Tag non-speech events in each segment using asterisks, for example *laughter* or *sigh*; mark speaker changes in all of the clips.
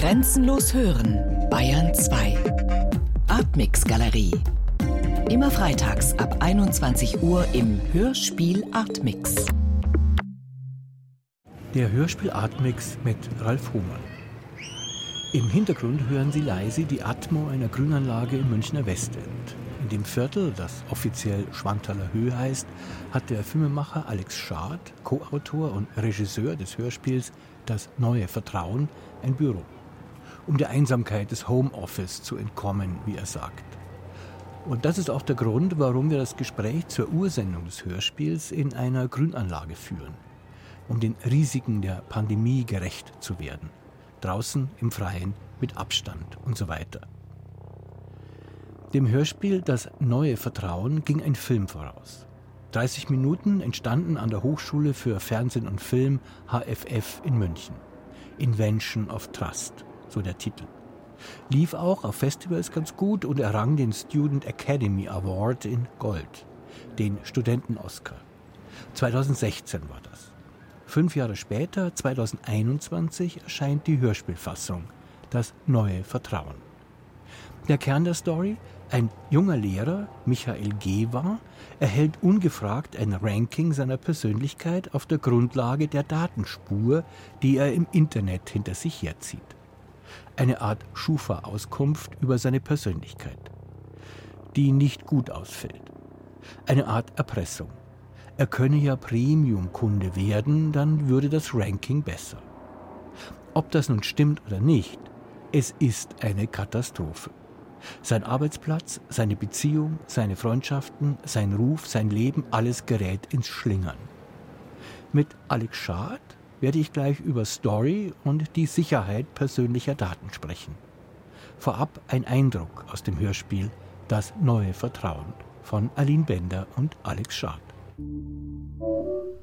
Speaker 1: Grenzenlos hören, Bayern 2. Artmix Galerie. Immer freitags ab 21 Uhr im Hörspiel Artmix.
Speaker 2: Der Hörspiel Artmix mit Ralf Hohmann. Im Hintergrund hören Sie leise die Atmo einer Grünanlage im Münchner Westend. In dem Viertel, das offiziell Schwanthaler Höhe heißt, hat der Filmemacher Alex Schad, Co-Autor und Regisseur des Hörspiels Das neue Vertrauen, ein Büro, um der Einsamkeit des Homeoffice zu entkommen, wie er sagt. Und das ist auch der Grund, warum wir das Gespräch zur Ursendung des Hörspiels in einer Grünanlage führen, um den Risiken der Pandemie gerecht zu werden draußen im Freien mit Abstand und so weiter. Dem Hörspiel Das neue Vertrauen ging ein Film voraus. 30 Minuten entstanden an der Hochschule für Fernsehen und Film HFF in München. Invention of Trust, so der Titel. Lief auch auf Festivals ganz gut und errang den Student Academy Award in Gold, den Studenten-Oscar. 2016 war das. Fünf Jahre später, 2021, erscheint die Hörspielfassung, das neue Vertrauen. Der Kern der Story, ein junger Lehrer, Michael Gewa, erhält ungefragt ein Ranking seiner Persönlichkeit auf der Grundlage der Datenspur, die er im Internet hinter sich herzieht. Eine Art Schufa-Auskunft über seine Persönlichkeit, die nicht gut ausfällt. Eine Art Erpressung. Er könne ja Premium-Kunde werden, dann würde das Ranking besser. Ob das nun stimmt oder nicht, es ist eine Katastrophe. Sein Arbeitsplatz, seine Beziehung, seine Freundschaften, sein Ruf, sein Leben, alles gerät ins Schlingern. Mit Alex Schad werde ich gleich über Story und die Sicherheit persönlicher Daten sprechen. Vorab ein Eindruck aus dem Hörspiel Das neue Vertrauen von Aline Bender und Alex Schad.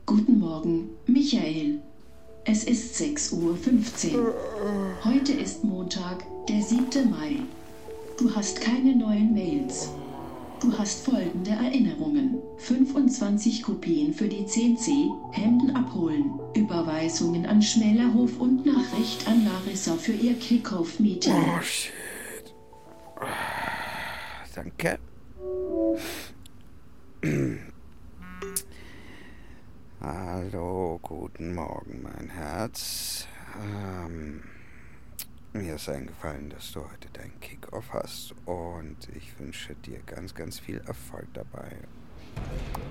Speaker 3: Guten Morgen, Michael. Es ist 6.15 Uhr. Heute ist Montag, der 7. Mai. Du hast keine neuen Mails. Du hast folgende Erinnerungen. 25 Kopien für die 10C, Hemden abholen, Überweisungen an Schmälerhof und Nachricht an Larissa für ihr Kickoff-Meeting.
Speaker 4: Oh, shit. Danke. Hallo, guten Morgen, mein Herz. Ähm, mir ist eingefallen, dass du heute deinen Kickoff hast und ich wünsche dir ganz, ganz viel Erfolg dabei.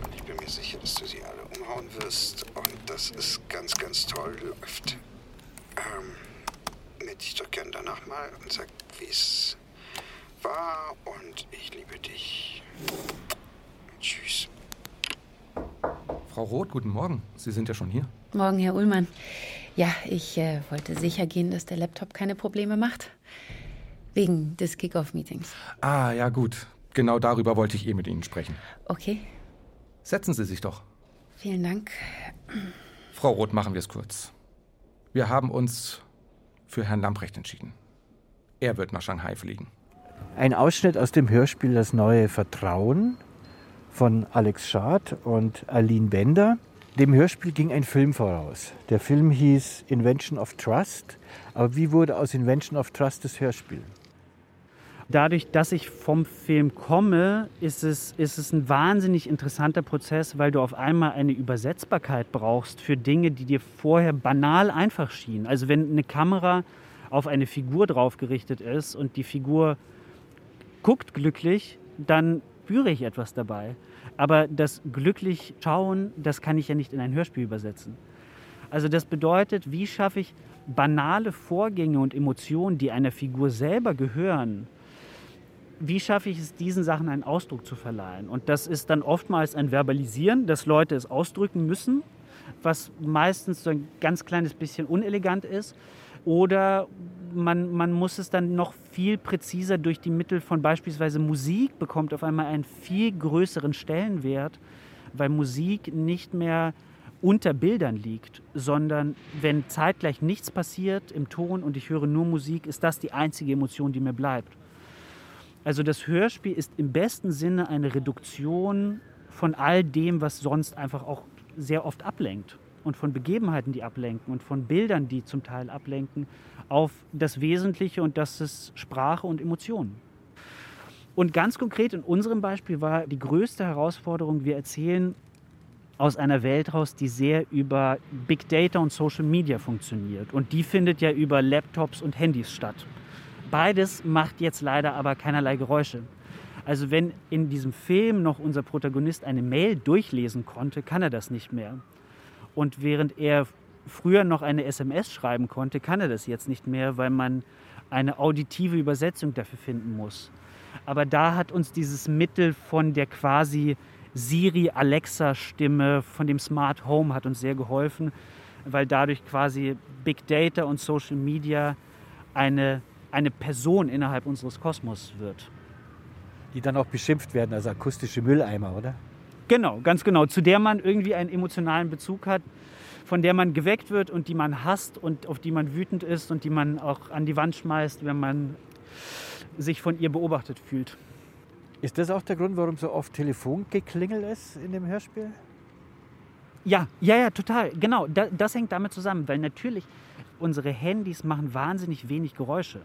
Speaker 4: Und ich bin mir sicher, dass du sie alle umhauen wirst und dass es ganz, ganz toll läuft. Ähm, melde dich doch gern danach mal und sag, wie es war und ich liebe dich. Tschüss.
Speaker 5: Frau Roth, guten Morgen. Sie sind ja schon hier.
Speaker 6: Morgen, Herr Ullmann. Ja, ich äh, wollte sicher gehen, dass der Laptop keine Probleme macht. Wegen des Kickoff-Meetings.
Speaker 5: Ah, ja, gut. Genau darüber wollte ich eh mit Ihnen sprechen.
Speaker 6: Okay.
Speaker 5: Setzen Sie sich doch.
Speaker 6: Vielen Dank.
Speaker 5: Frau Roth, machen wir es kurz. Wir haben uns für Herrn Lamprecht entschieden. Er wird nach Shanghai fliegen.
Speaker 2: Ein Ausschnitt aus dem Hörspiel Das neue Vertrauen von Alex Schad und Aline Bender. Dem Hörspiel ging ein Film voraus. Der Film hieß Invention of Trust. Aber wie wurde aus Invention of Trust das Hörspiel?
Speaker 7: Dadurch, dass ich vom Film komme, ist es, ist es ein wahnsinnig interessanter Prozess, weil du auf einmal eine Übersetzbarkeit brauchst für Dinge, die dir vorher banal einfach schienen. Also wenn eine Kamera auf eine Figur drauf gerichtet ist und die Figur guckt glücklich, dann spüre ich etwas dabei. Aber das glücklich schauen, das kann ich ja nicht in ein Hörspiel übersetzen. Also das bedeutet, wie schaffe ich banale Vorgänge und Emotionen, die einer Figur selber gehören, wie schaffe ich es, diesen Sachen einen Ausdruck zu verleihen? Und das ist dann oftmals ein Verbalisieren, dass Leute es ausdrücken müssen, was meistens so ein ganz kleines bisschen unelegant ist. Oder man, man muss es dann noch viel präziser durch die Mittel von beispielsweise Musik bekommt auf einmal einen viel größeren Stellenwert, weil Musik nicht mehr unter Bildern liegt, sondern wenn zeitgleich nichts passiert im Ton und ich höre nur Musik, ist das die einzige Emotion, die mir bleibt. Also das Hörspiel ist im besten Sinne eine Reduktion von all dem, was sonst einfach auch sehr oft ablenkt. Und von Begebenheiten, die ablenken und von Bildern, die zum Teil ablenken, auf das Wesentliche und das ist Sprache und Emotionen. Und ganz konkret in unserem Beispiel war die größte Herausforderung, wir erzählen aus einer Welt raus, die sehr über Big Data und Social Media funktioniert. Und die findet ja über Laptops und Handys statt. Beides macht jetzt leider aber keinerlei Geräusche. Also wenn in diesem Film noch unser Protagonist eine Mail durchlesen konnte, kann er das nicht mehr. Und während er früher noch eine SMS schreiben konnte, kann er das jetzt nicht mehr, weil man eine auditive Übersetzung dafür finden muss. Aber da hat uns dieses Mittel von der quasi Siri Alexa Stimme von dem Smart Home hat uns sehr geholfen, weil dadurch quasi Big Data und Social Media eine, eine Person innerhalb unseres Kosmos wird
Speaker 2: die dann auch beschimpft werden als akustische Mülleimer, oder?
Speaker 7: Genau, ganz genau. Zu der man irgendwie einen emotionalen Bezug hat, von der man geweckt wird und die man hasst und auf die man wütend ist und die man auch an die Wand schmeißt, wenn man sich von ihr beobachtet fühlt.
Speaker 2: Ist das auch der Grund, warum so oft Telefongeklingel ist in dem Hörspiel?
Speaker 7: Ja, ja, ja, total. Genau, das, das hängt damit zusammen, weil natürlich unsere Handys machen wahnsinnig wenig Geräusche.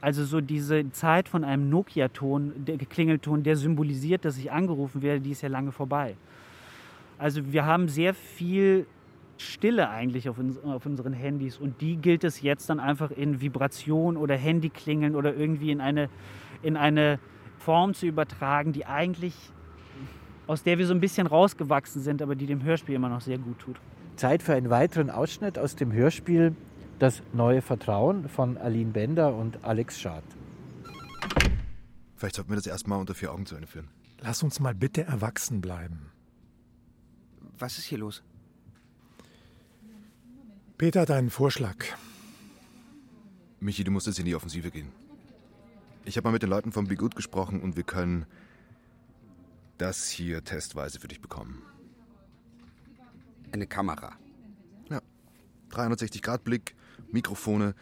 Speaker 7: Also so diese Zeit von einem Nokia-Ton, der Klingelton, der symbolisiert, dass ich angerufen werde, die ist ja lange vorbei. Also wir haben sehr viel Stille eigentlich auf, uns, auf unseren Handys und die gilt es jetzt dann einfach in Vibration oder Handyklingeln oder irgendwie in eine, in eine Form zu übertragen, die eigentlich aus der wir so ein bisschen rausgewachsen sind, aber die dem Hörspiel immer noch sehr gut tut.
Speaker 2: Zeit für einen weiteren Ausschnitt aus dem Hörspiel das neue Vertrauen von Aline Bender und Alex Schad.
Speaker 8: Vielleicht sollten wir das erstmal unter vier Augen zu Ende führen.
Speaker 9: Lass uns mal bitte erwachsen bleiben.
Speaker 10: Was ist hier los?
Speaker 9: Peter hat einen Vorschlag.
Speaker 8: Michi, du musst jetzt in die Offensive gehen. Ich habe mal mit den Leuten von Be Good gesprochen und wir können das hier testweise für dich bekommen.
Speaker 10: Eine Kamera.
Speaker 8: Ja. 360-Grad-Blick, Mikrofone,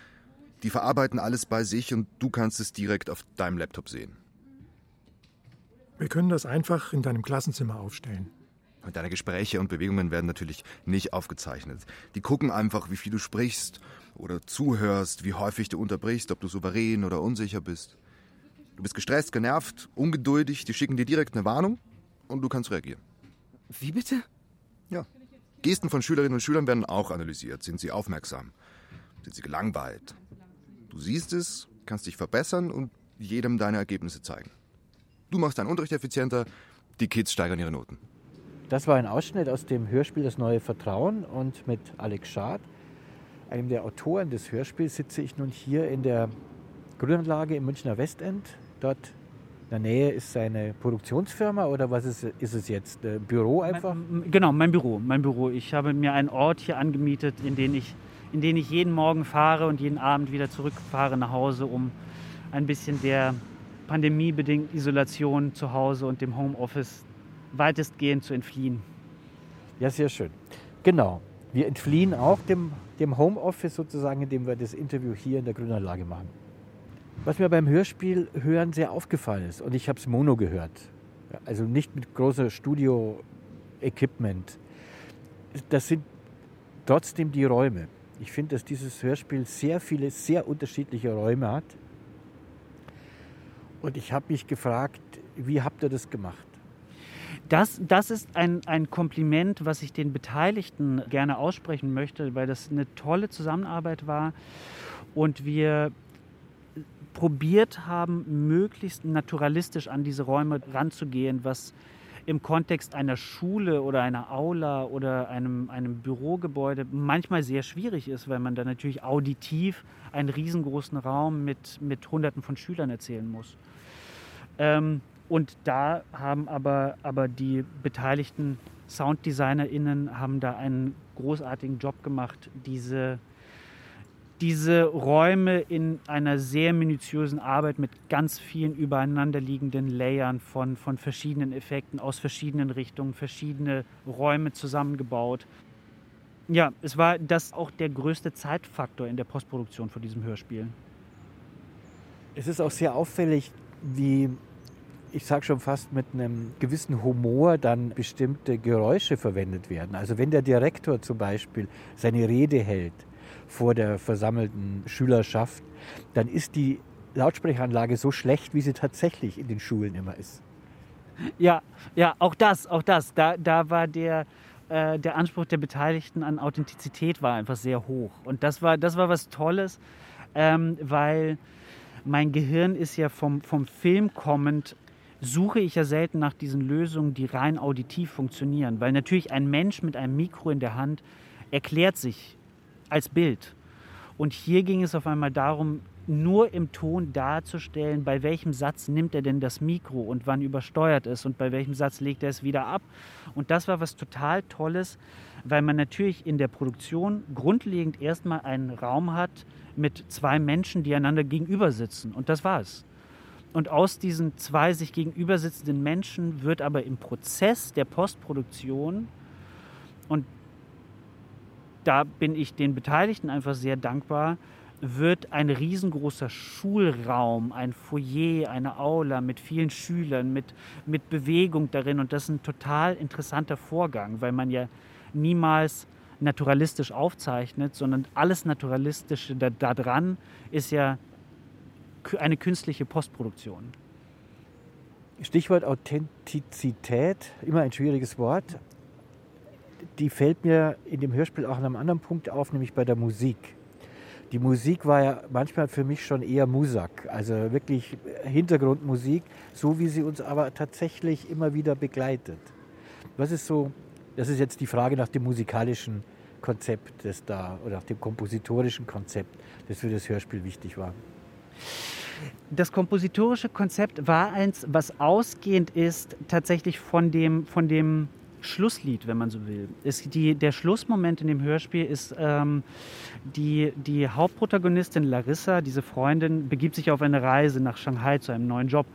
Speaker 8: die verarbeiten alles bei sich und du kannst es direkt auf deinem Laptop sehen.
Speaker 9: Wir können das einfach in deinem Klassenzimmer aufstellen.
Speaker 8: Und deine Gespräche und Bewegungen werden natürlich nicht aufgezeichnet. Die gucken einfach, wie viel du sprichst oder zuhörst, wie häufig du unterbrichst, ob du souverän oder unsicher bist. Du bist gestresst, genervt, ungeduldig, die schicken dir direkt eine Warnung und du kannst reagieren.
Speaker 10: Wie bitte?
Speaker 8: Ja. Gesten von Schülerinnen und Schülern werden auch analysiert. Sind sie aufmerksam? Sind sie gelangweilt? Du siehst es, kannst dich verbessern und jedem deine Ergebnisse zeigen. Du machst deinen Unterricht effizienter, die Kids steigern ihre Noten.
Speaker 2: Das war ein Ausschnitt aus dem Hörspiel Das neue Vertrauen und mit Alex Schad, einem der Autoren des Hörspiels, sitze ich nun hier in der Grünanlage im Münchner Westend. Dort der Nähe ist seine Produktionsfirma oder was ist, ist es jetzt? Ein Büro einfach?
Speaker 7: Mein, genau, mein Büro, mein Büro. Ich habe mir einen Ort hier angemietet, in den ich in denen ich jeden Morgen fahre und jeden Abend wieder zurückfahre nach Hause, um ein bisschen der pandemiebedingten Isolation zu Hause und dem Homeoffice weitestgehend zu entfliehen.
Speaker 2: Ja, sehr schön. Genau. Wir entfliehen auch dem, dem Homeoffice sozusagen, indem wir das Interview hier in der Grünanlage machen. Was mir beim Hörspiel hören sehr aufgefallen ist, und ich habe es mono gehört, also nicht mit großer Studio-Equipment, das sind trotzdem die Räume. Ich finde, dass dieses Hörspiel sehr viele, sehr unterschiedliche Räume hat. Und ich habe mich gefragt, wie habt ihr das gemacht?
Speaker 7: Das, das ist ein, ein Kompliment, was ich den Beteiligten gerne aussprechen möchte, weil das eine tolle Zusammenarbeit war und wir probiert haben, möglichst naturalistisch an diese Räume ranzugehen, was im Kontext einer Schule oder einer Aula oder einem, einem Bürogebäude manchmal sehr schwierig ist, weil man da natürlich auditiv einen riesengroßen Raum mit, mit Hunderten von Schülern erzählen muss. Ähm, und da haben aber, aber die beteiligten SounddesignerInnen haben da einen großartigen Job gemacht, diese diese Räume in einer sehr minutiösen Arbeit mit ganz vielen übereinanderliegenden Layern von, von verschiedenen Effekten aus verschiedenen Richtungen, verschiedene Räume zusammengebaut. Ja, es war das auch der größte Zeitfaktor in der Postproduktion von diesem Hörspiel.
Speaker 2: Es ist auch sehr auffällig, wie ich sage schon fast mit einem gewissen Humor dann bestimmte Geräusche verwendet werden. Also wenn der Direktor zum Beispiel seine Rede hält vor der versammelten Schülerschaft, dann ist die Lautsprecheranlage so schlecht, wie sie tatsächlich in den Schulen immer ist.
Speaker 7: Ja, ja, auch das, auch das. Da, da war der, äh, der Anspruch der Beteiligten an Authentizität war einfach sehr hoch. Und das war, das war was Tolles, ähm, weil mein Gehirn ist ja vom, vom Film kommend, suche ich ja selten nach diesen Lösungen, die rein auditiv funktionieren. Weil natürlich ein Mensch mit einem Mikro in der Hand erklärt sich als Bild. Und hier ging es auf einmal darum, nur im Ton darzustellen, bei welchem Satz nimmt er denn das Mikro und wann übersteuert es und bei welchem Satz legt er es wieder ab. Und das war was total Tolles, weil man natürlich in der Produktion grundlegend erstmal einen Raum hat mit zwei Menschen, die einander gegenüber sitzen. Und das war's. Und aus diesen zwei sich gegenüber sitzenden Menschen wird aber im Prozess der Postproduktion, und da bin ich den Beteiligten einfach sehr dankbar, wird ein riesengroßer Schulraum, ein Foyer, eine Aula mit vielen Schülern, mit, mit Bewegung darin. Und das ist ein total interessanter Vorgang, weil man ja niemals naturalistisch aufzeichnet, sondern alles Naturalistische daran da ist ja eine künstliche Postproduktion.
Speaker 2: Stichwort Authentizität, immer ein schwieriges Wort. Die fällt mir in dem Hörspiel auch an einem anderen Punkt auf, nämlich bei der Musik. Die Musik war ja manchmal für mich schon eher Musak, also wirklich Hintergrundmusik, so wie sie uns aber tatsächlich immer wieder begleitet. Was ist so, das ist jetzt die Frage nach dem musikalischen Konzept, das da, oder nach dem kompositorischen Konzept, das für das Hörspiel wichtig war.
Speaker 7: Das kompositorische Konzept war eins, was ausgehend ist tatsächlich von dem, von dem Schlusslied, wenn man so will. Ist die, der Schlussmoment in dem Hörspiel ist, ähm, die, die Hauptprotagonistin Larissa, diese Freundin, begibt sich auf eine Reise nach Shanghai zu einem neuen Job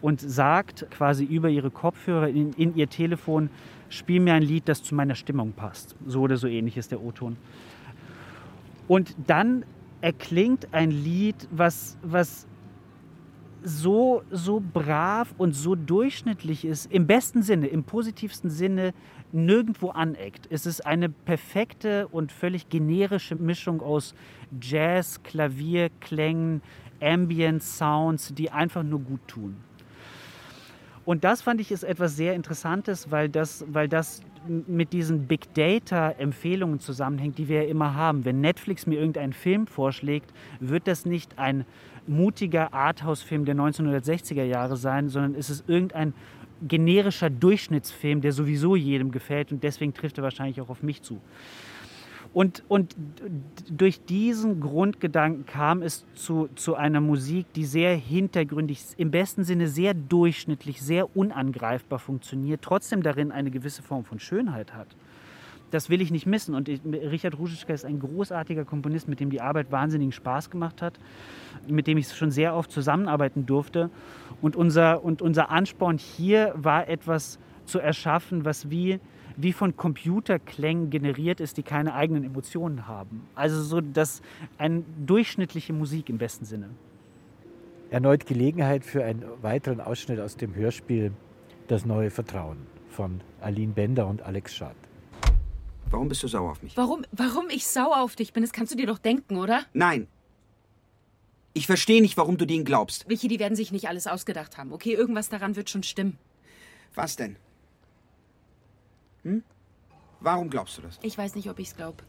Speaker 7: und sagt quasi über ihre Kopfhörer in, in ihr Telefon, spiel mir ein Lied, das zu meiner Stimmung passt. So oder so ähnlich ist der O-Ton. Und dann erklingt ein Lied, was, was so, so brav und so durchschnittlich ist, im besten Sinne, im positivsten Sinne, nirgendwo aneckt. Es ist eine perfekte und völlig generische Mischung aus Jazz, Klavier, Klängen, Ambient Sounds, die einfach nur gut tun. Und das fand ich ist etwas sehr Interessantes, weil das, weil das mit diesen Big Data-Empfehlungen zusammenhängt, die wir ja immer haben. Wenn Netflix mir irgendeinen Film vorschlägt, wird das nicht ein mutiger Arthouse-Film der 1960er Jahre sein, sondern ist es irgendein generischer Durchschnittsfilm, der sowieso jedem gefällt und deswegen trifft er wahrscheinlich auch auf mich zu. Und, und durch diesen Grundgedanken kam es zu, zu einer Musik, die sehr hintergründig, im besten Sinne sehr durchschnittlich, sehr unangreifbar funktioniert, trotzdem darin eine gewisse Form von Schönheit hat das will ich nicht missen. Und ich, Richard Ruschischka ist ein großartiger Komponist, mit dem die Arbeit wahnsinnigen Spaß gemacht hat, mit dem ich schon sehr oft zusammenarbeiten durfte. Und unser, und unser Ansporn hier war etwas zu erschaffen, was wie, wie von Computerklängen generiert ist, die keine eigenen Emotionen haben. Also so das eine durchschnittliche Musik im besten Sinne.
Speaker 2: Erneut Gelegenheit für einen weiteren Ausschnitt aus dem Hörspiel Das neue Vertrauen von Aline Bender und Alex Schad.
Speaker 10: Warum bist du sauer auf mich?
Speaker 6: Warum, warum ich sauer auf dich bin, das kannst du dir doch denken, oder?
Speaker 10: Nein. Ich verstehe nicht, warum du denen glaubst.
Speaker 6: Vicky, die werden sich nicht alles ausgedacht haben. Okay, irgendwas daran wird schon stimmen.
Speaker 10: Was denn? Hm? Warum glaubst du das?
Speaker 6: Ich weiß nicht, ob ich's glaub.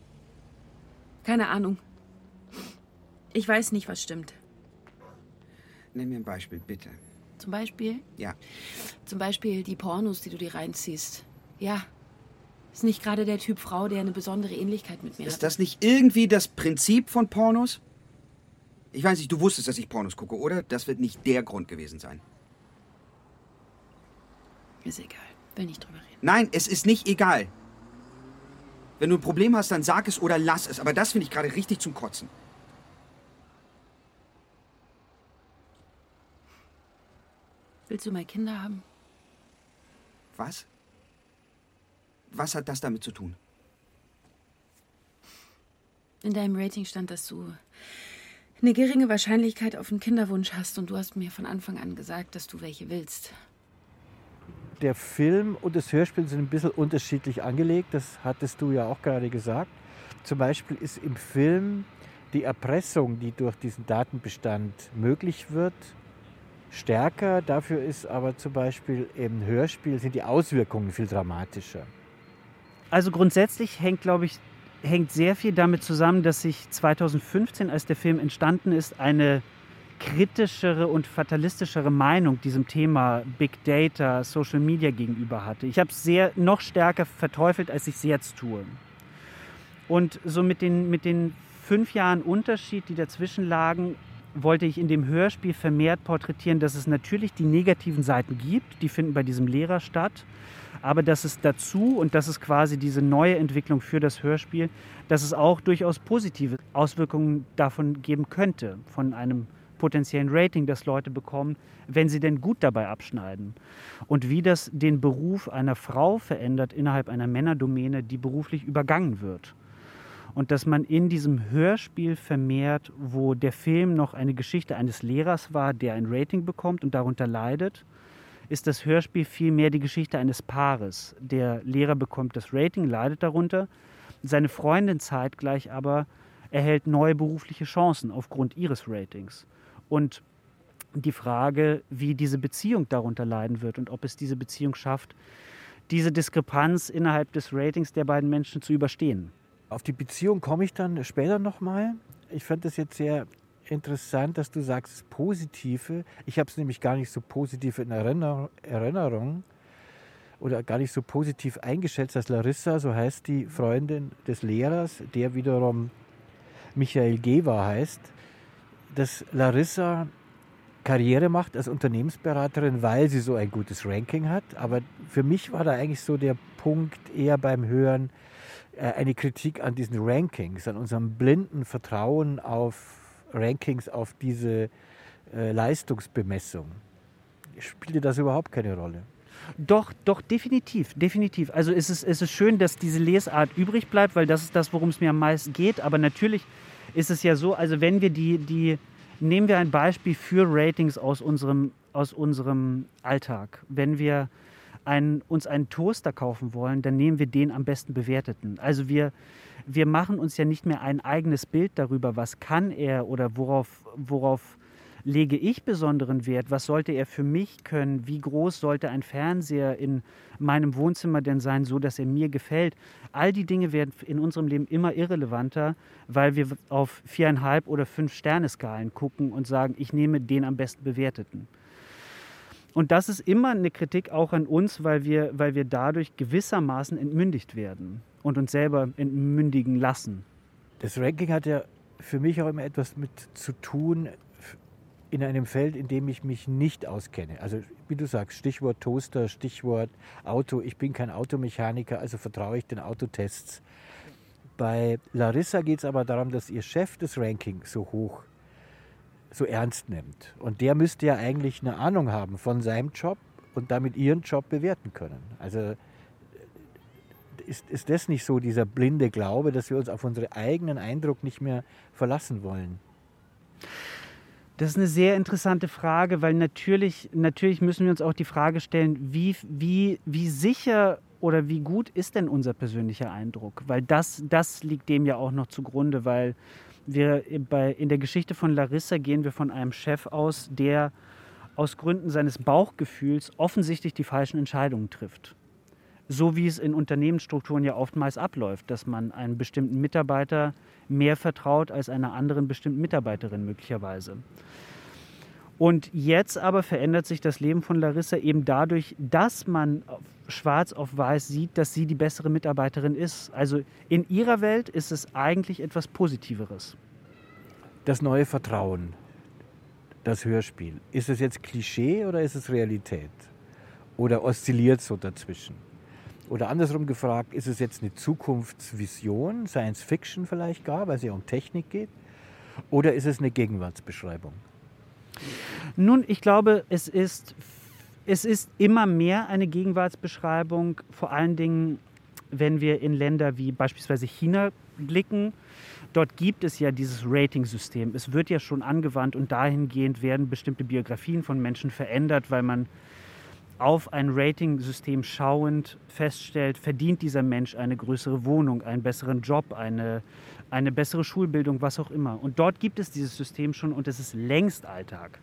Speaker 6: Keine Ahnung. Ich weiß nicht, was stimmt.
Speaker 10: Nenn mir ein Beispiel, bitte.
Speaker 6: Zum Beispiel?
Speaker 10: Ja.
Speaker 6: Zum Beispiel die Pornos, die du dir reinziehst. Ja, ist nicht gerade der Typ Frau, der eine besondere Ähnlichkeit mit mir
Speaker 10: Ist
Speaker 6: hat.
Speaker 10: das nicht irgendwie das Prinzip von Pornos? Ich weiß nicht, du wusstest, dass ich Pornos gucke, oder? Das wird nicht der Grund gewesen sein.
Speaker 6: Ist egal. Will nicht drüber reden.
Speaker 10: Nein, es ist nicht egal. Wenn du ein Problem hast, dann sag es oder lass es. Aber das finde ich gerade richtig zum Kotzen.
Speaker 6: Willst du mal Kinder haben?
Speaker 10: Was? Was hat das damit zu tun?
Speaker 6: In deinem Rating stand, dass du eine geringe Wahrscheinlichkeit auf einen Kinderwunsch hast und du hast mir von Anfang an gesagt, dass du welche willst.
Speaker 2: Der Film und das Hörspiel sind ein bisschen unterschiedlich angelegt, das hattest du ja auch gerade gesagt. Zum Beispiel ist im Film die Erpressung, die durch diesen Datenbestand möglich wird, stärker. Dafür ist aber zum Beispiel im Hörspiel sind die Auswirkungen viel dramatischer.
Speaker 7: Also grundsätzlich hängt, glaube ich, hängt sehr viel damit zusammen, dass sich 2015, als der Film entstanden ist, eine kritischere und fatalistischere Meinung diesem Thema Big Data, Social Media gegenüber hatte. Ich habe es sehr noch stärker verteufelt, als ich es jetzt tue. Und so mit den, mit den fünf Jahren Unterschied, die dazwischen lagen, wollte ich in dem Hörspiel vermehrt porträtieren, dass es natürlich die negativen Seiten gibt, die finden bei diesem Lehrer statt, aber dass es dazu, und das ist quasi diese neue Entwicklung für das Hörspiel, dass es auch durchaus positive Auswirkungen davon geben könnte, von einem potenziellen Rating, das Leute bekommen, wenn sie denn gut dabei abschneiden. Und wie das den Beruf einer Frau verändert innerhalb einer Männerdomäne, die beruflich übergangen wird und dass man in diesem Hörspiel vermehrt, wo der Film noch eine Geschichte eines Lehrers war, der ein Rating bekommt und darunter leidet, ist das Hörspiel vielmehr die Geschichte eines Paares. Der Lehrer bekommt das Rating, leidet darunter, seine Freundin zeitgleich aber erhält neue berufliche Chancen aufgrund ihres Ratings. Und die Frage, wie diese Beziehung darunter leiden wird und ob es diese Beziehung schafft, diese Diskrepanz innerhalb des Ratings der beiden Menschen zu überstehen.
Speaker 2: Auf die Beziehung komme ich dann später nochmal. Ich fand das jetzt sehr interessant, dass du sagst, positive. Ich habe es nämlich gar nicht so positiv in Erinnerung oder gar nicht so positiv eingeschätzt, als Larissa, so heißt die Freundin des Lehrers, der wiederum Michael Gewa heißt, dass Larissa Karriere macht als Unternehmensberaterin, weil sie so ein gutes Ranking hat. Aber für mich war da eigentlich so der Punkt eher beim Hören, eine Kritik an diesen Rankings, an unserem blinden Vertrauen auf Rankings, auf diese äh, Leistungsbemessung. Spielte das überhaupt keine Rolle?
Speaker 7: Doch, doch, definitiv, definitiv. Also es ist, es ist schön, dass diese Lesart übrig bleibt, weil das ist das, worum es mir am meisten geht. Aber natürlich ist es ja so, also wenn wir die, die nehmen wir ein Beispiel für Ratings aus unserem, aus unserem Alltag. Wenn wir ein, uns einen Toaster kaufen wollen, dann nehmen wir den am besten bewerteten. Also wir, wir machen uns ja nicht mehr ein eigenes Bild darüber, was kann er oder worauf, worauf lege ich besonderen Wert, was sollte er für mich können, wie groß sollte ein Fernseher in meinem Wohnzimmer denn sein, so dass er mir gefällt. All die Dinge werden in unserem Leben immer irrelevanter, weil wir auf viereinhalb oder fünf Sterne-Skalen gucken und sagen, ich nehme den am besten bewerteten. Und das ist immer eine Kritik auch an uns, weil wir, weil wir dadurch gewissermaßen entmündigt werden und uns selber entmündigen lassen.
Speaker 2: Das Ranking hat ja für mich auch immer etwas mit zu tun in einem Feld, in dem ich mich nicht auskenne. Also wie du sagst, Stichwort Toaster, Stichwort Auto. Ich bin kein Automechaniker, also vertraue ich den Autotests. Bei Larissa geht es aber darum, dass ihr Chef das Ranking so hoch so ernst nimmt. Und der müsste ja eigentlich eine Ahnung haben von seinem Job und damit ihren Job bewerten können. Also ist, ist das nicht so dieser blinde Glaube, dass wir uns auf unseren eigenen Eindruck nicht mehr verlassen wollen?
Speaker 7: Das ist eine sehr interessante Frage, weil natürlich, natürlich müssen wir uns auch die Frage stellen, wie, wie, wie sicher oder wie gut ist denn unser persönlicher Eindruck? Weil das, das liegt dem ja auch noch zugrunde, weil wir bei, in der Geschichte von Larissa gehen wir von einem Chef aus, der aus Gründen seines Bauchgefühls offensichtlich die falschen Entscheidungen trifft. So wie es in Unternehmensstrukturen ja oftmals abläuft, dass man einem bestimmten Mitarbeiter mehr vertraut als einer anderen bestimmten Mitarbeiterin möglicherweise. Und jetzt aber verändert sich das Leben von Larissa eben dadurch, dass man schwarz auf weiß sieht, dass sie die bessere Mitarbeiterin ist. Also in ihrer Welt ist es eigentlich etwas Positiveres.
Speaker 2: Das neue Vertrauen, das Hörspiel, ist es jetzt Klischee oder ist es Realität? Oder oszilliert so dazwischen? Oder andersrum gefragt, ist es jetzt eine Zukunftsvision, Science Fiction vielleicht gar, weil es ja um Technik geht? Oder ist es eine Gegenwartsbeschreibung?
Speaker 7: Nun, ich glaube, es ist, es ist immer mehr eine Gegenwartsbeschreibung, vor allen Dingen wenn wir in Länder wie beispielsweise China blicken, dort gibt es ja dieses Rating-System. Es wird ja schon angewandt und dahingehend werden bestimmte Biografien von Menschen verändert, weil man auf ein Rating-System schauend feststellt, verdient dieser Mensch eine größere Wohnung, einen besseren Job, eine, eine bessere Schulbildung, was auch immer. Und dort gibt es dieses System schon und es ist längst Alltag.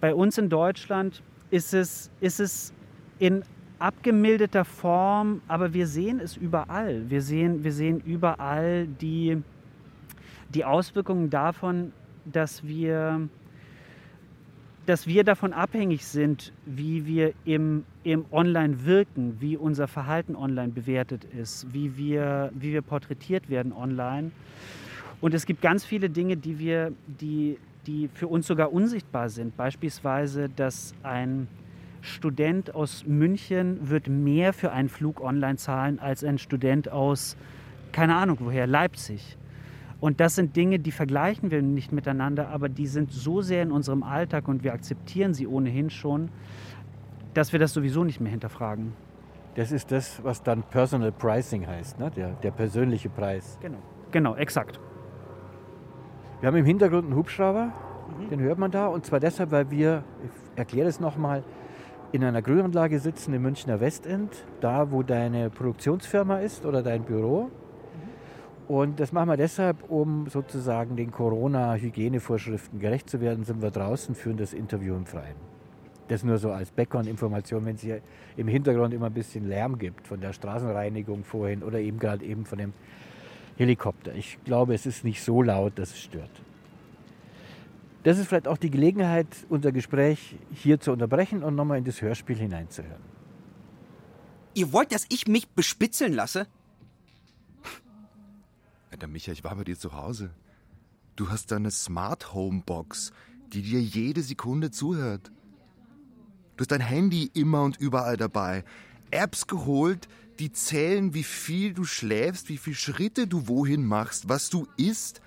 Speaker 7: Bei uns in Deutschland ist es, ist es in abgemilderter Form, aber wir sehen es überall. Wir sehen, wir sehen überall die, die Auswirkungen davon, dass wir dass wir davon abhängig sind, wie wir im, im Online wirken, wie unser Verhalten online bewertet ist, wie wir, wie wir porträtiert werden online. Und es gibt ganz viele Dinge, die, wir, die, die für uns sogar unsichtbar sind. Beispielsweise, dass ein Student aus München wird mehr für einen Flug online zahlen als ein Student aus, keine Ahnung woher, Leipzig. Und das sind Dinge, die vergleichen wir nicht miteinander, aber die sind so sehr in unserem Alltag und wir akzeptieren sie ohnehin schon, dass wir das sowieso nicht mehr hinterfragen.
Speaker 2: Das ist das, was dann Personal Pricing heißt, ne? der, der persönliche Preis.
Speaker 7: Genau, genau, exakt.
Speaker 2: Wir haben im Hintergrund einen Hubschrauber, mhm. den hört man da. Und zwar deshalb, weil wir, ich erkläre es nochmal, in einer Grünanlage sitzen im Münchner Westend, da wo deine Produktionsfirma ist oder dein Büro. Und das machen wir deshalb, um sozusagen den Corona-Hygienevorschriften gerecht zu werden, sind wir draußen, führen das Interview im Freien. Das nur so als Background-Information, wenn es hier im Hintergrund immer ein bisschen Lärm gibt, von der Straßenreinigung vorhin oder eben gerade eben von dem Helikopter. Ich glaube, es ist nicht so laut, dass es stört. Das ist vielleicht auch die Gelegenheit, unser Gespräch hier zu unterbrechen und nochmal in das Hörspiel hineinzuhören.
Speaker 10: Ihr wollt, dass ich mich bespitzeln lasse?
Speaker 8: Alter Micha, ich war bei dir zu Hause. Du hast deine Smart Home Box, die dir jede Sekunde zuhört. Du hast dein Handy immer und überall dabei. Apps geholt, die zählen, wie viel du schläfst, wie viele Schritte du wohin machst, was du isst,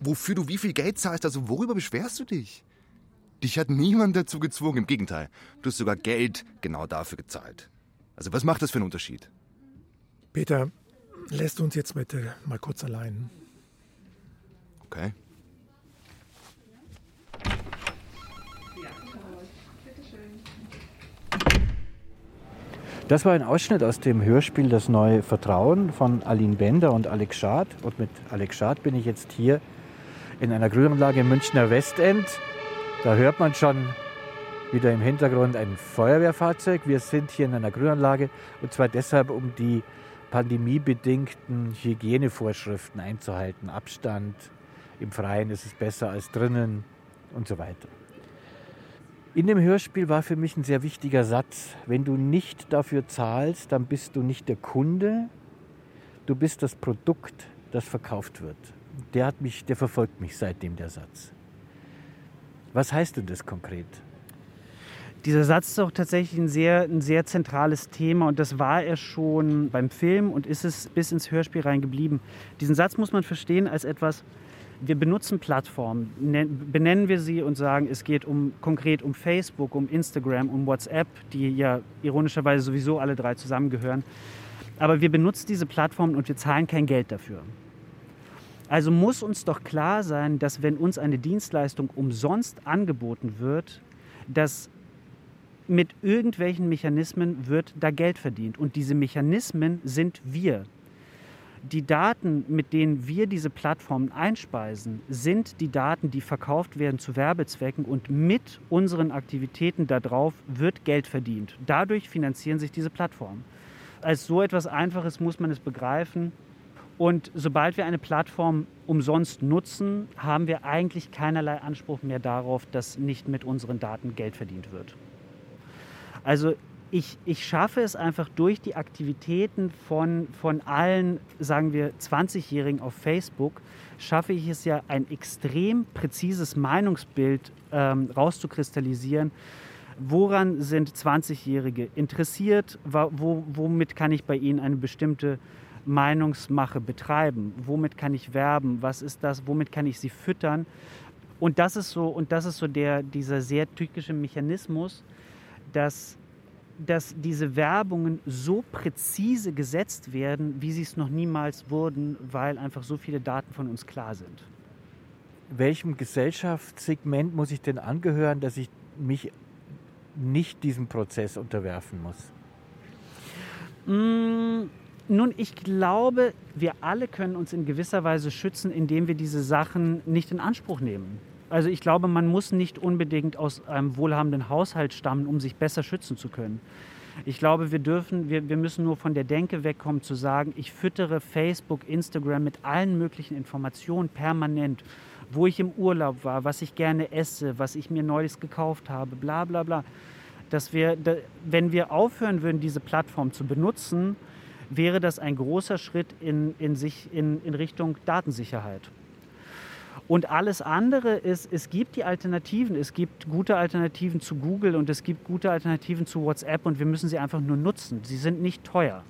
Speaker 8: wofür du wie viel Geld zahlst. Also worüber beschwerst du dich? Dich hat niemand dazu gezwungen. Im Gegenteil, du hast sogar Geld genau dafür gezahlt. Also was macht das für einen Unterschied?
Speaker 9: Peter, Lässt uns jetzt bitte mal kurz allein.
Speaker 8: Okay.
Speaker 2: Das war ein Ausschnitt aus dem Hörspiel Das neue Vertrauen von Aline Bender und Alex Schad. Und mit Alex Schad bin ich jetzt hier in einer Grünanlage im Münchner Westend. Da hört man schon wieder im Hintergrund ein Feuerwehrfahrzeug. Wir sind hier in einer Grünanlage und zwar deshalb, um die pandemiebedingten Hygienevorschriften einzuhalten. Abstand, im Freien ist es besser als drinnen und so weiter. In dem Hörspiel war für mich ein sehr wichtiger Satz, wenn du nicht dafür zahlst, dann bist du nicht der Kunde, du bist das Produkt, das verkauft wird. Der hat mich, der verfolgt mich seitdem der Satz. Was heißt denn das konkret?
Speaker 7: Dieser Satz ist auch tatsächlich ein sehr, ein sehr zentrales Thema und das war er schon beim Film und ist es bis ins Hörspiel reingeblieben. Diesen Satz muss man verstehen als etwas, wir benutzen Plattformen, benennen wir sie und sagen, es geht um, konkret um Facebook, um Instagram, um WhatsApp, die ja ironischerweise sowieso alle drei zusammengehören. Aber wir benutzen diese Plattformen und wir zahlen kein Geld dafür. Also muss uns doch klar sein, dass wenn uns eine Dienstleistung umsonst angeboten wird, dass mit irgendwelchen Mechanismen wird da Geld verdient. Und diese Mechanismen sind wir. Die Daten, mit denen wir diese Plattformen einspeisen, sind die Daten, die verkauft werden zu Werbezwecken und mit unseren Aktivitäten darauf wird Geld verdient. Dadurch finanzieren sich diese Plattformen. Als so etwas Einfaches muss man es begreifen. Und sobald wir eine Plattform umsonst nutzen, haben wir eigentlich keinerlei Anspruch mehr darauf, dass nicht mit unseren Daten Geld verdient wird. Also ich, ich schaffe es einfach durch die Aktivitäten von, von allen, sagen wir, 20-Jährigen auf Facebook, schaffe ich es ja, ein extrem präzises Meinungsbild ähm, rauszukristallisieren. Woran sind 20-Jährige interessiert? Wo, womit kann ich bei ihnen eine bestimmte Meinungsmache betreiben? Womit kann ich werben? Was ist das? Womit kann ich sie füttern? Und das ist so, und das ist so der, dieser sehr tückische Mechanismus, dass dass diese Werbungen so präzise gesetzt werden, wie sie es noch niemals wurden, weil einfach so viele Daten von uns klar sind.
Speaker 2: Welchem Gesellschaftssegment muss ich denn angehören, dass ich mich nicht diesem Prozess unterwerfen muss?
Speaker 7: Mm, nun, ich glaube, wir alle können uns in gewisser Weise schützen, indem wir diese Sachen nicht in Anspruch nehmen. Also ich glaube, man muss nicht unbedingt aus einem wohlhabenden Haushalt stammen, um sich besser schützen zu können. Ich glaube, wir dürfen, wir, wir müssen nur von der Denke wegkommen zu sagen, ich füttere Facebook, Instagram mit allen möglichen Informationen permanent, wo ich im Urlaub war, was ich gerne esse, was ich mir Neues gekauft habe, bla bla bla. Dass wir, wenn wir aufhören würden, diese Plattform zu benutzen, wäre das ein großer Schritt in, in, sich, in, in Richtung Datensicherheit. Und alles andere ist, es gibt die Alternativen. Es gibt gute Alternativen zu Google und es gibt gute Alternativen zu WhatsApp und wir müssen sie einfach nur nutzen. Sie sind nicht teuer.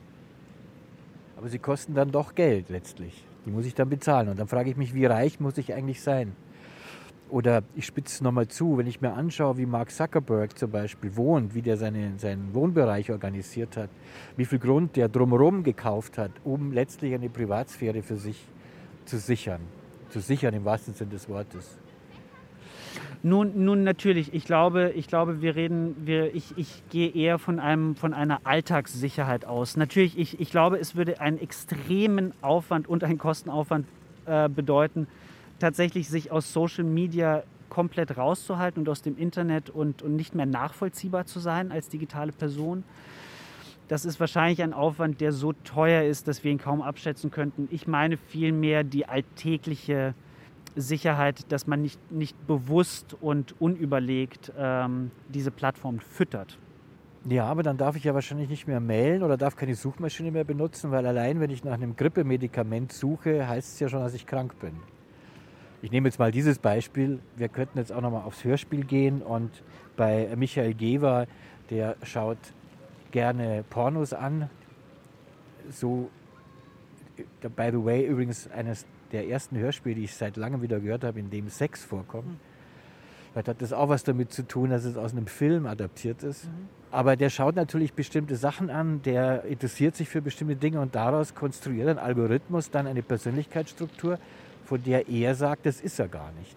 Speaker 2: Aber sie kosten dann doch Geld letztlich. Die muss ich dann bezahlen. Und dann frage ich mich, wie reich muss ich eigentlich sein? Oder ich spitze es nochmal zu, wenn ich mir anschaue, wie Mark Zuckerberg zum Beispiel wohnt, wie der seine, seinen Wohnbereich organisiert hat, wie viel Grund der drumherum gekauft hat, um letztlich eine Privatsphäre für sich zu sichern zu sichern im wahrsten Sinne des Wortes.
Speaker 7: Nun, nun natürlich, ich glaube, ich glaube, wir reden, wir, ich, ich gehe eher von, einem, von einer Alltagssicherheit aus. Natürlich, ich, ich glaube, es würde einen extremen Aufwand und einen Kostenaufwand äh, bedeuten, tatsächlich sich aus Social Media komplett rauszuhalten und aus dem Internet und, und nicht mehr nachvollziehbar zu sein als digitale Person das ist wahrscheinlich ein Aufwand, der so teuer ist, dass wir ihn kaum abschätzen könnten. Ich meine vielmehr die alltägliche Sicherheit, dass man nicht, nicht bewusst und unüberlegt ähm, diese Plattform füttert.
Speaker 2: Ja, aber dann darf ich ja wahrscheinlich nicht mehr mailen oder darf keine Suchmaschine mehr benutzen, weil allein, wenn ich nach einem Grippemedikament suche, heißt es ja schon, dass ich krank bin. Ich nehme jetzt mal dieses Beispiel. Wir könnten jetzt auch noch mal aufs Hörspiel gehen und bei Michael Geber, der schaut gerne Pornos an. So, by the way, übrigens eines der ersten Hörspiele, die ich seit langem wieder gehört habe, in dem Sex vorkommt. Mhm. Vielleicht hat das auch was damit zu tun, dass es aus einem Film adaptiert ist. Mhm. Aber der schaut natürlich bestimmte Sachen an, der interessiert sich für bestimmte Dinge und daraus konstruiert ein Algorithmus dann eine Persönlichkeitsstruktur, von der er sagt, das ist er gar nicht.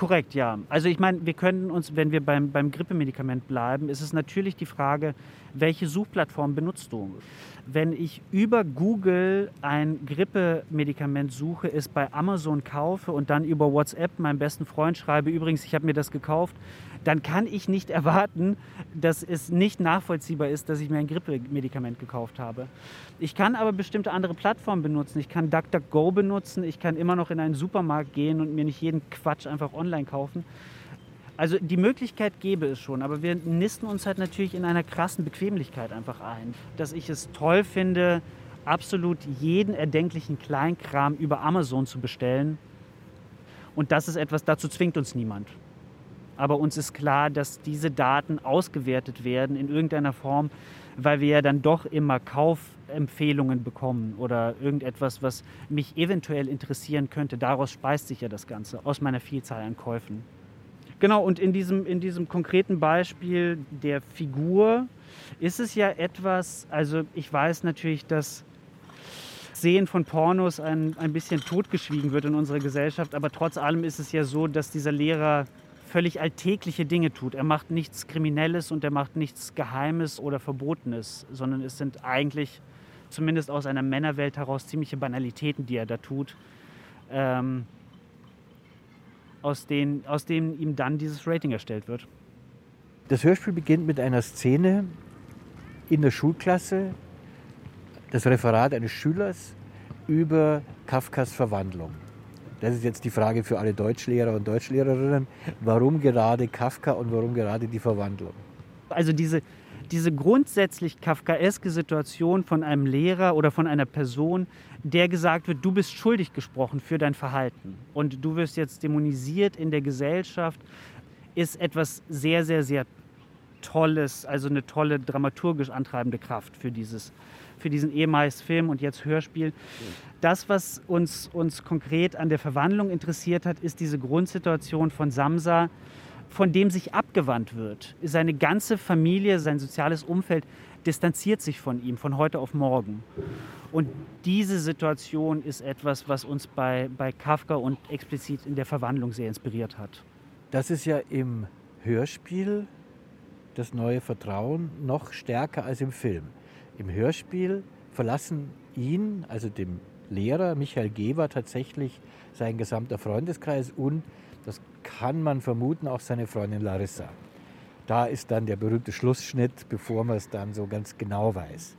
Speaker 7: Korrekt, ja. Also ich meine, wir können uns, wenn wir beim, beim Grippemedikament bleiben, ist es natürlich die Frage, welche Suchplattform benutzt du? Wenn ich über Google ein Grippemedikament suche, es bei Amazon kaufe und dann über WhatsApp meinem besten Freund schreibe, übrigens, ich habe mir das gekauft, dann kann ich nicht *laughs* erwarten, dass es nicht nachvollziehbar ist, dass ich mir ein Grippemedikament gekauft habe. Ich kann aber bestimmte andere Plattformen benutzen. Ich kann DuckDuckGo benutzen. Ich kann immer noch in einen Supermarkt gehen und mir nicht jeden Quatsch einfach online kaufen. Also die Möglichkeit gäbe es schon, aber wir nisten uns halt natürlich in einer krassen Bequemlichkeit einfach ein. Dass ich es toll finde, absolut jeden erdenklichen Kleinkram über Amazon zu bestellen. Und das ist etwas, dazu zwingt uns niemand. Aber uns ist klar, dass diese Daten ausgewertet werden in irgendeiner Form, weil wir ja dann doch immer Kaufempfehlungen bekommen oder irgendetwas, was mich eventuell interessieren könnte. Daraus speist sich ja das Ganze, aus meiner Vielzahl an Käufen. Genau, und in diesem, in diesem konkreten Beispiel der Figur ist es ja etwas, also ich weiß natürlich, dass Sehen von Pornos ein, ein bisschen totgeschwiegen wird in unserer Gesellschaft, aber trotz allem ist es ja so, dass dieser Lehrer völlig alltägliche Dinge tut. Er macht nichts Kriminelles und er macht nichts Geheimes oder Verbotenes, sondern es sind eigentlich, zumindest aus einer Männerwelt heraus, ziemliche Banalitäten, die er da tut, ähm, aus, denen, aus denen ihm dann dieses Rating erstellt wird.
Speaker 2: Das Hörspiel beginnt mit einer Szene in der Schulklasse, das Referat eines Schülers über Kafkas Verwandlung. Das ist jetzt die Frage für alle Deutschlehrer und Deutschlehrerinnen. Warum gerade Kafka und warum gerade die Verwandlung?
Speaker 7: Also diese, diese grundsätzlich kafkaeske Situation von einem Lehrer oder von einer Person, der gesagt wird, du bist schuldig gesprochen für dein Verhalten und du wirst jetzt dämonisiert in der Gesellschaft, ist etwas sehr, sehr, sehr Tolles, also eine tolle dramaturgisch antreibende Kraft für dieses für diesen ehemals Film und jetzt Hörspiel. Das, was uns, uns konkret an der Verwandlung interessiert hat, ist diese Grundsituation von Samsa, von dem sich abgewandt wird. Seine ganze Familie, sein soziales Umfeld distanziert sich von ihm von heute auf morgen. Und diese Situation ist etwas, was uns bei, bei Kafka und explizit in der Verwandlung sehr inspiriert hat.
Speaker 2: Das ist ja im Hörspiel das neue Vertrauen noch stärker als im Film. Im Hörspiel verlassen ihn, also dem Lehrer Michael Geber, tatsächlich sein gesamter Freundeskreis und, das kann man vermuten, auch seine Freundin Larissa. Da ist dann der berühmte Schlussschnitt, bevor man es dann so ganz genau weiß.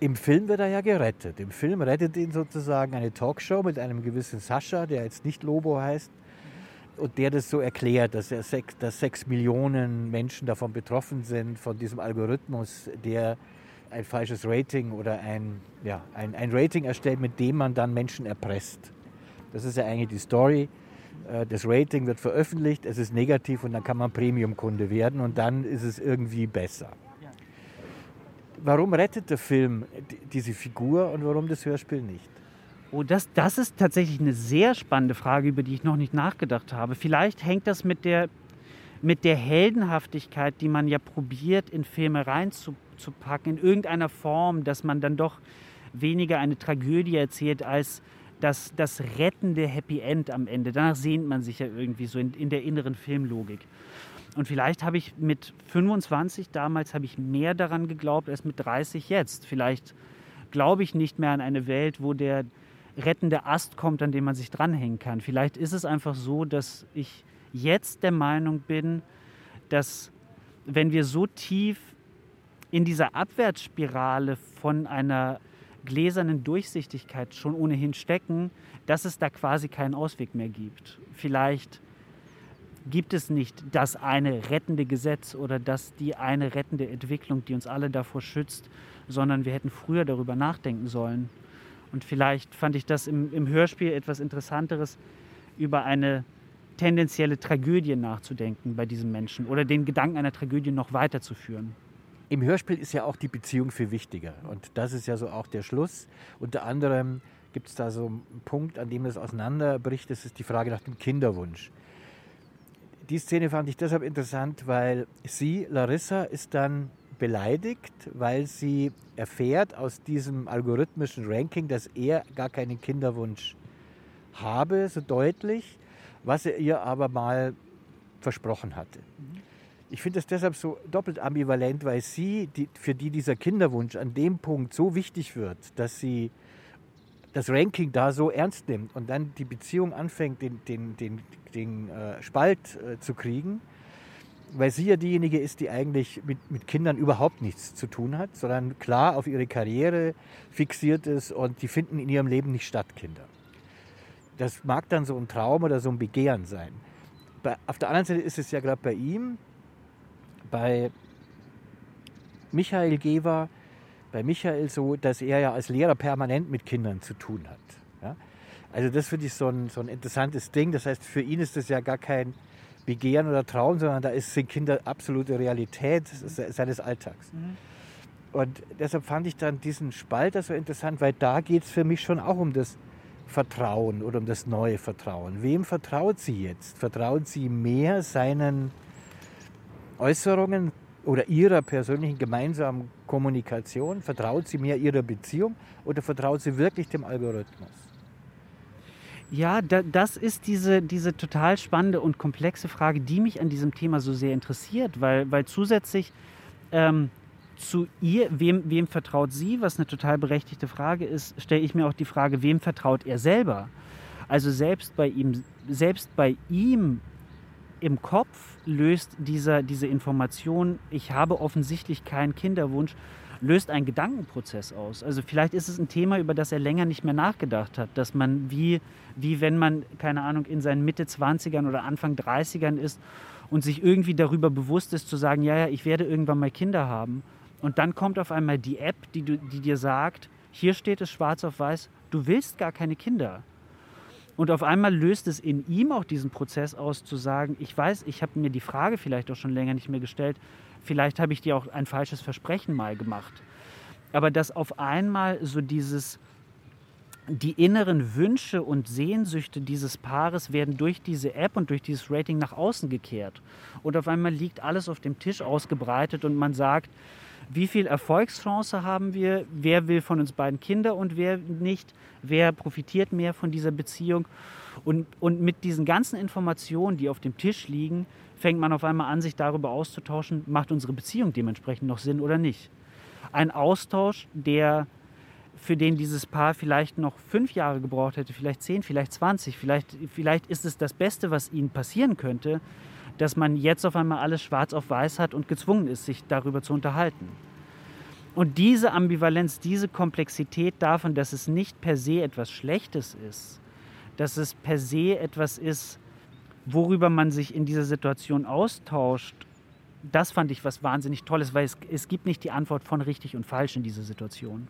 Speaker 2: Im Film wird er ja gerettet. Im Film rettet ihn sozusagen eine Talkshow mit einem gewissen Sascha, der jetzt nicht Lobo heißt, und der das so erklärt, dass, er sechs, dass sechs Millionen Menschen davon betroffen sind, von diesem Algorithmus, der ein falsches Rating oder ein, ja, ein, ein Rating erstellt, mit dem man dann Menschen erpresst. Das ist ja eigentlich die Story. Äh, das Rating wird veröffentlicht, es ist negativ und dann kann man Premium-Kunde werden und dann ist es irgendwie besser. Warum rettet der Film diese Figur und warum das Hörspiel nicht?
Speaker 7: Oh, das, das ist tatsächlich eine sehr spannende Frage, über die ich noch nicht nachgedacht habe. Vielleicht hängt das mit der, mit der Heldenhaftigkeit, die man ja probiert, in Filme reinzupacken, in irgendeiner Form, dass man dann doch weniger eine Tragödie erzählt als das, das rettende Happy End am Ende. Danach sehnt man sich ja irgendwie so in, in der inneren Filmlogik. Und vielleicht habe ich mit 25 damals habe ich mehr daran geglaubt als mit 30 jetzt. Vielleicht glaube ich nicht mehr an eine Welt, wo der rettende Ast kommt, an dem man sich dranhängen kann. Vielleicht ist es einfach so, dass ich jetzt der Meinung bin, dass wenn wir so tief in dieser Abwärtsspirale von einer gläsernen Durchsichtigkeit schon ohnehin stecken, dass es da quasi keinen Ausweg mehr gibt. Vielleicht gibt es nicht das eine rettende Gesetz oder das die eine rettende Entwicklung, die uns alle davor schützt, sondern wir hätten früher darüber nachdenken sollen. Und vielleicht fand ich das im, im Hörspiel etwas Interessanteres, über eine tendenzielle Tragödie nachzudenken bei diesem Menschen oder den Gedanken einer Tragödie noch weiterzuführen.
Speaker 2: Im Hörspiel ist ja auch die Beziehung viel wichtiger. Und das ist ja so auch der Schluss. Unter anderem gibt es da so einen Punkt, an dem es auseinanderbricht. Das ist die Frage nach dem Kinderwunsch. Die Szene fand ich deshalb interessant, weil sie, Larissa, ist dann beleidigt, weil sie erfährt aus diesem algorithmischen Ranking, dass er gar keinen Kinderwunsch habe, so deutlich, was er ihr aber mal versprochen hatte. Ich finde das deshalb so doppelt ambivalent, weil sie, die, für die dieser Kinderwunsch an dem Punkt so wichtig wird, dass sie das Ranking da so ernst nimmt und dann die Beziehung anfängt, den, den, den, den äh, Spalt äh, zu kriegen, weil sie ja diejenige ist, die eigentlich mit, mit Kindern überhaupt nichts zu tun hat, sondern klar auf ihre Karriere fixiert ist und die finden in ihrem Leben nicht statt, Kinder. Das mag dann so ein Traum oder so ein Begehren sein. Bei, auf der anderen Seite ist es ja gerade bei ihm, bei Michael Geber, bei Michael so, dass er ja als Lehrer permanent mit Kindern zu tun hat. Ja? Also das finde ich so ein, so ein interessantes Ding. Das heißt, für ihn ist das ja gar kein Begehren oder Traum, sondern da ist, sind Kinder absolute Realität seines Alltags. Mhm. Und deshalb fand ich dann diesen Spalter so interessant, weil da geht es für mich schon auch um das Vertrauen oder um das neue Vertrauen. Wem vertraut sie jetzt? Vertraut sie mehr seinen Äußerungen oder ihrer persönlichen gemeinsamen Kommunikation? Vertraut sie mehr ihrer Beziehung oder vertraut sie wirklich dem Algorithmus?
Speaker 7: Ja, da, das ist diese, diese total spannende und komplexe Frage, die mich an diesem Thema so sehr interessiert, weil, weil zusätzlich ähm, zu ihr, wem, wem vertraut sie, was eine total berechtigte Frage ist, stelle ich mir auch die Frage, wem vertraut er selber? Also selbst bei ihm, selbst bei ihm im Kopf löst dieser, diese Information, ich habe offensichtlich keinen Kinderwunsch, löst einen Gedankenprozess aus. Also vielleicht ist es ein Thema, über das er länger nicht mehr nachgedacht hat, dass man wie, wie wenn man, keine Ahnung, in seinen Mitte 20ern oder Anfang 30ern ist und sich irgendwie darüber bewusst ist zu sagen, ja, ja, ich werde irgendwann mal Kinder haben. Und dann kommt auf einmal die App, die, du, die dir sagt, hier steht es schwarz auf weiß, du willst gar keine Kinder. Und auf einmal löst es in ihm auch diesen Prozess aus, zu sagen, ich weiß, ich habe mir die Frage vielleicht auch schon länger nicht mehr gestellt, Vielleicht habe ich dir auch ein falsches Versprechen mal gemacht. Aber dass auf einmal so dieses, die inneren Wünsche und Sehnsüchte dieses Paares werden durch diese App und durch dieses Rating nach außen gekehrt. Und auf einmal liegt alles auf dem Tisch ausgebreitet und man sagt, wie viel Erfolgschance haben wir, wer will von uns beiden Kinder und wer nicht, wer profitiert mehr von dieser Beziehung. Und, und mit diesen ganzen Informationen, die auf dem Tisch liegen, fängt man auf einmal an, sich darüber auszutauschen, macht unsere Beziehung dementsprechend noch Sinn oder nicht. Ein Austausch, der für den dieses Paar vielleicht noch fünf Jahre gebraucht hätte, vielleicht zehn, vielleicht zwanzig, vielleicht, vielleicht ist es das Beste, was ihnen passieren könnte, dass man jetzt auf einmal alles schwarz auf weiß hat und gezwungen ist, sich darüber zu unterhalten. Und diese Ambivalenz, diese Komplexität davon, dass es nicht per se etwas Schlechtes ist, dass es per se etwas ist, worüber man sich in dieser Situation austauscht, das fand ich was wahnsinnig Tolles, weil es, es gibt nicht die Antwort von richtig und falsch in dieser Situation.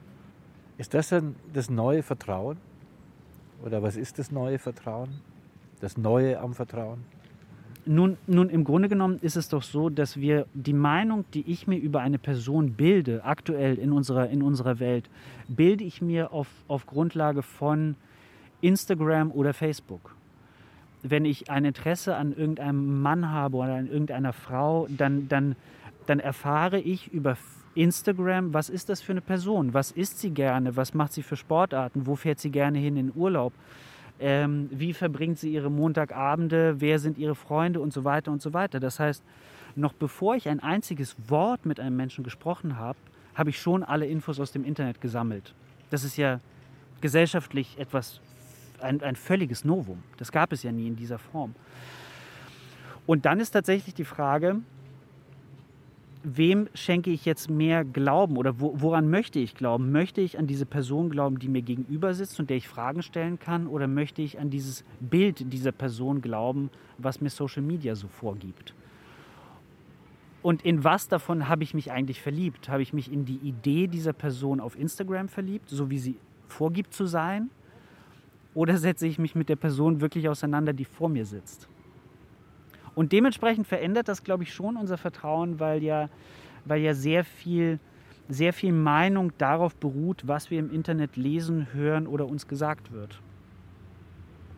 Speaker 2: Ist das denn das neue Vertrauen? Oder was ist das neue Vertrauen? Das Neue am Vertrauen?
Speaker 7: Nun, nun, im Grunde genommen ist es doch so, dass wir die Meinung, die ich mir über eine Person bilde, aktuell in unserer, in unserer Welt, bilde ich mir auf, auf Grundlage von Instagram oder Facebook. Wenn ich ein Interesse an irgendeinem Mann habe oder an irgendeiner Frau, dann, dann, dann erfahre ich über Instagram, was ist das für eine Person? Was isst sie gerne? Was macht sie für Sportarten? Wo fährt sie gerne hin in Urlaub? Ähm, wie verbringt sie ihre Montagabende? Wer sind ihre Freunde und so weiter und so weiter? Das heißt, noch bevor ich ein einziges Wort mit einem Menschen gesprochen habe, habe ich schon alle Infos aus dem Internet gesammelt. Das ist ja gesellschaftlich etwas, ein, ein völliges Novum. Das gab es ja nie in dieser Form. Und dann ist tatsächlich die Frage, wem schenke ich jetzt mehr Glauben oder wo, woran möchte ich glauben? Möchte ich an diese Person glauben, die mir gegenüber sitzt und der ich Fragen stellen kann? Oder möchte ich an dieses Bild dieser Person glauben, was mir Social Media so vorgibt? Und in was davon habe ich mich eigentlich verliebt? Habe ich mich in die Idee dieser Person auf Instagram verliebt, so wie sie vorgibt zu sein? Oder setze ich mich mit der Person wirklich auseinander, die vor mir sitzt? Und dementsprechend verändert das, glaube ich, schon unser Vertrauen, weil ja, weil ja sehr viel, sehr viel Meinung darauf beruht, was wir im Internet lesen, hören oder uns gesagt wird.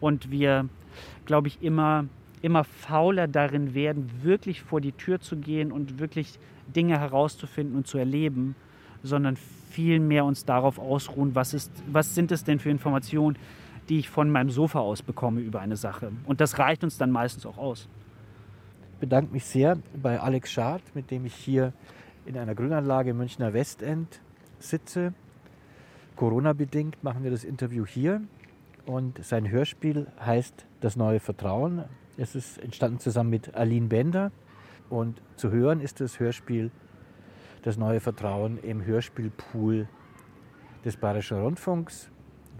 Speaker 7: Und wir, glaube ich, immer, immer fauler darin werden, wirklich vor die Tür zu gehen und wirklich Dinge herauszufinden und zu erleben, sondern viel mehr uns darauf ausruhen, was, ist, was sind es denn für Informationen, die ich von meinem Sofa aus bekomme über eine Sache. Und das reicht uns dann meistens auch aus
Speaker 2: bedanke mich sehr bei Alex Schad, mit dem ich hier in einer Grünanlage im Münchner Westend sitze. Corona-bedingt machen wir das Interview hier und sein Hörspiel heißt Das neue Vertrauen. Es ist entstanden zusammen mit Aline Bender und zu hören ist das Hörspiel Das neue Vertrauen im Hörspielpool des Bayerischen Rundfunks,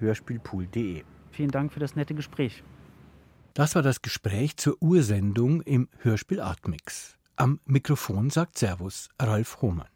Speaker 2: hörspielpool.de.
Speaker 7: Vielen Dank für das nette Gespräch.
Speaker 2: Das war das Gespräch zur Ursendung im Hörspiel Artmix. Am Mikrofon sagt Servus Ralf Hohmann.